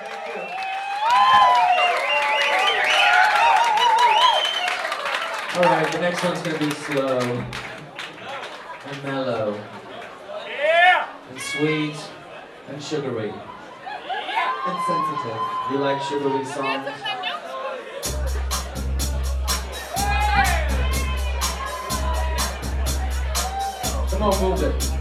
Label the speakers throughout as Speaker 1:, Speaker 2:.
Speaker 1: All right, the next one's gonna be slow and mellow and sweet and sugary and sensitive. You like sugary songs? Come on, move it.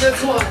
Speaker 1: 接
Speaker 2: 错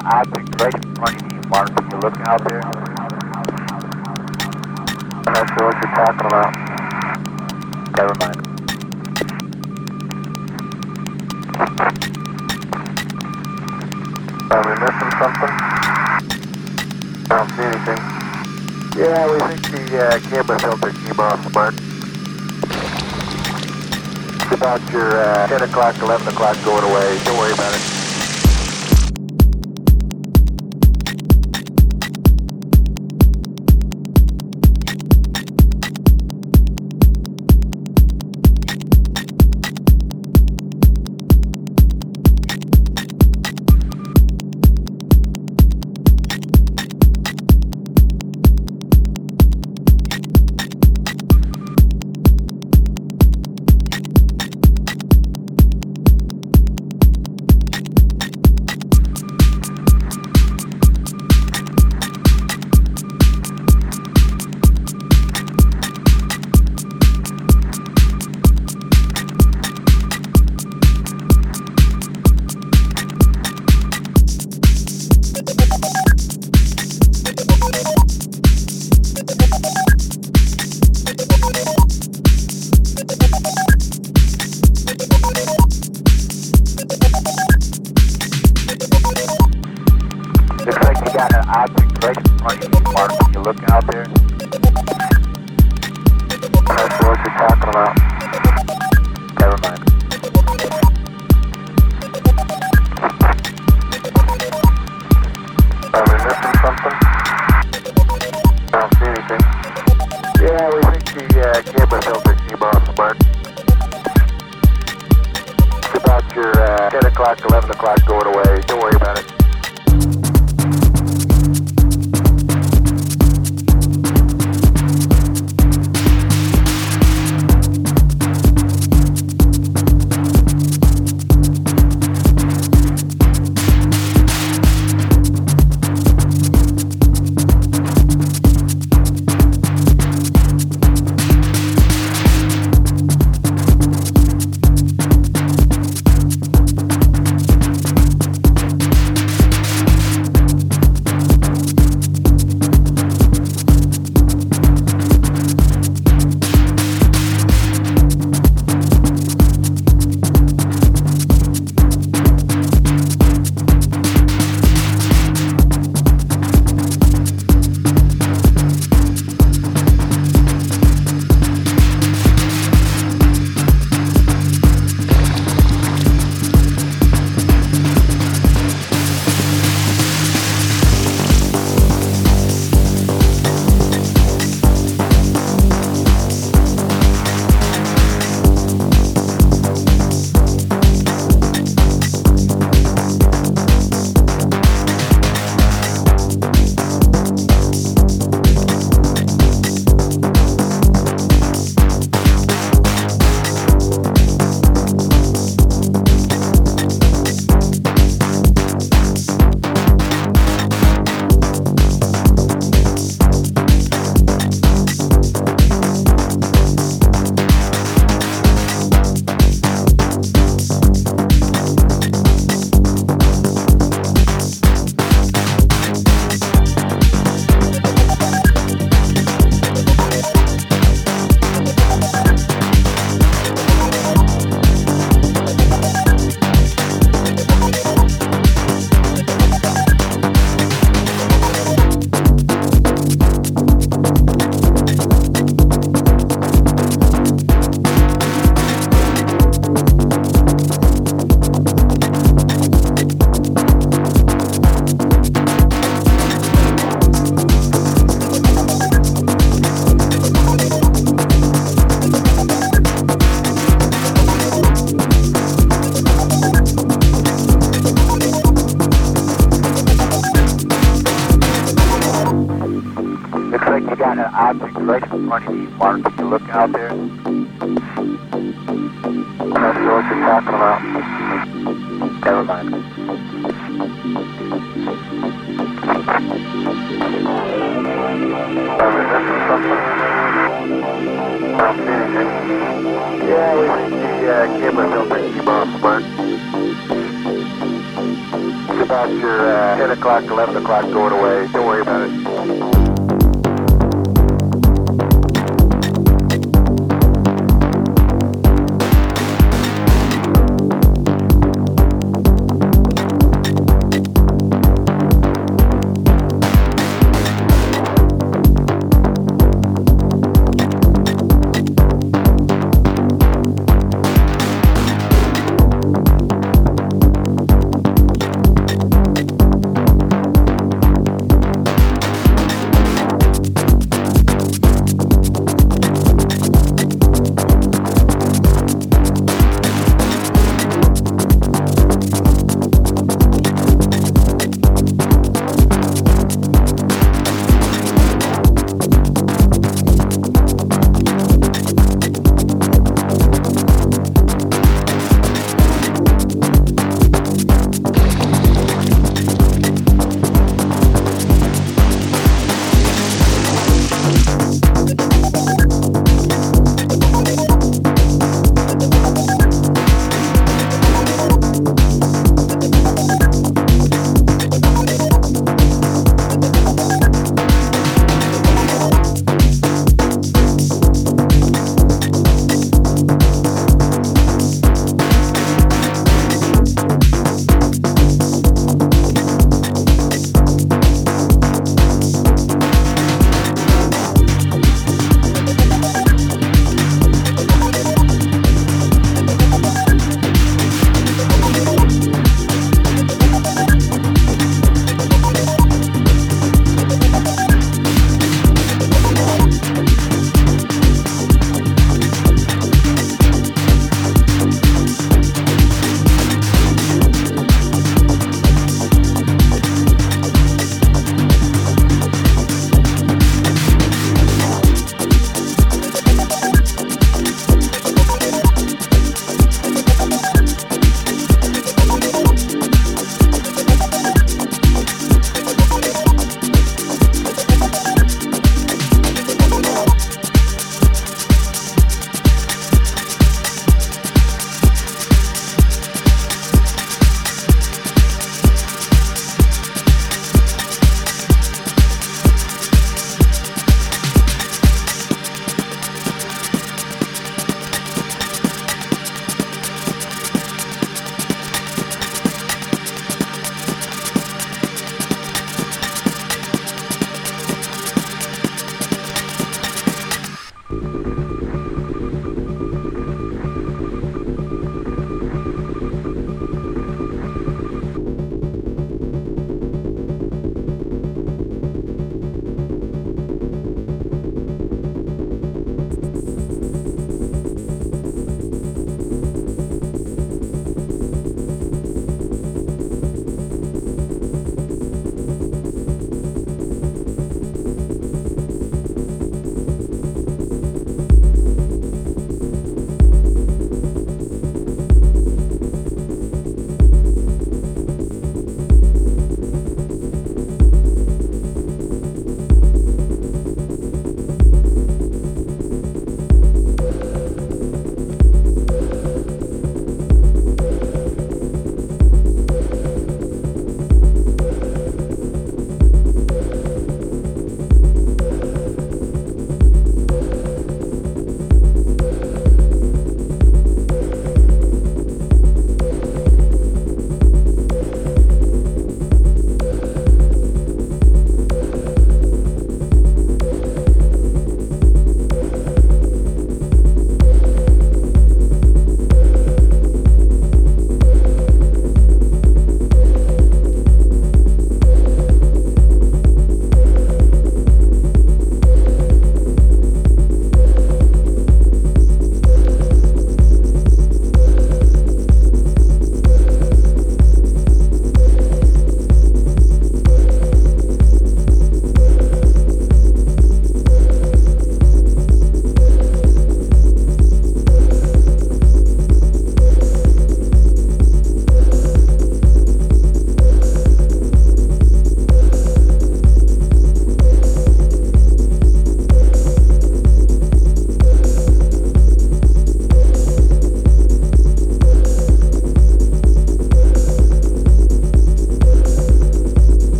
Speaker 2: an object right in front of you, Mark. Are you looking out there? I'm not sure what you're talking about. Never mind. Are we missing something? I don't see anything. Yeah, we think the uh, camera filter came off, Mark. It's about your uh, 10 o'clock, 11 o'clock going away. Don't worry about it. Of you, Mark. You looking out there? Sure what you're talking about. Never mind. Yeah, we think the uh, camera filter came off, Mark. It's about your uh, 10 o'clock, 11 o'clock going away.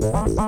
Speaker 3: Yes.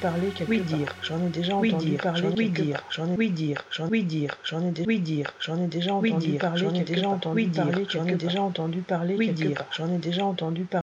Speaker 3: Parler quelque
Speaker 4: Oui. dire,
Speaker 3: J'en ai déjà entendu parler
Speaker 4: oui dire.
Speaker 3: J'en ai
Speaker 4: oui dire,
Speaker 3: j'en
Speaker 4: oui dire,
Speaker 3: j'en ai
Speaker 4: oui dire,
Speaker 3: J'en ai déjà entendu
Speaker 4: dire,
Speaker 3: parler
Speaker 4: j'en ai déjà entendu parler
Speaker 3: J'en ai déjà entendu parler
Speaker 4: Oui dire.
Speaker 3: J'en ai déjà entendu parler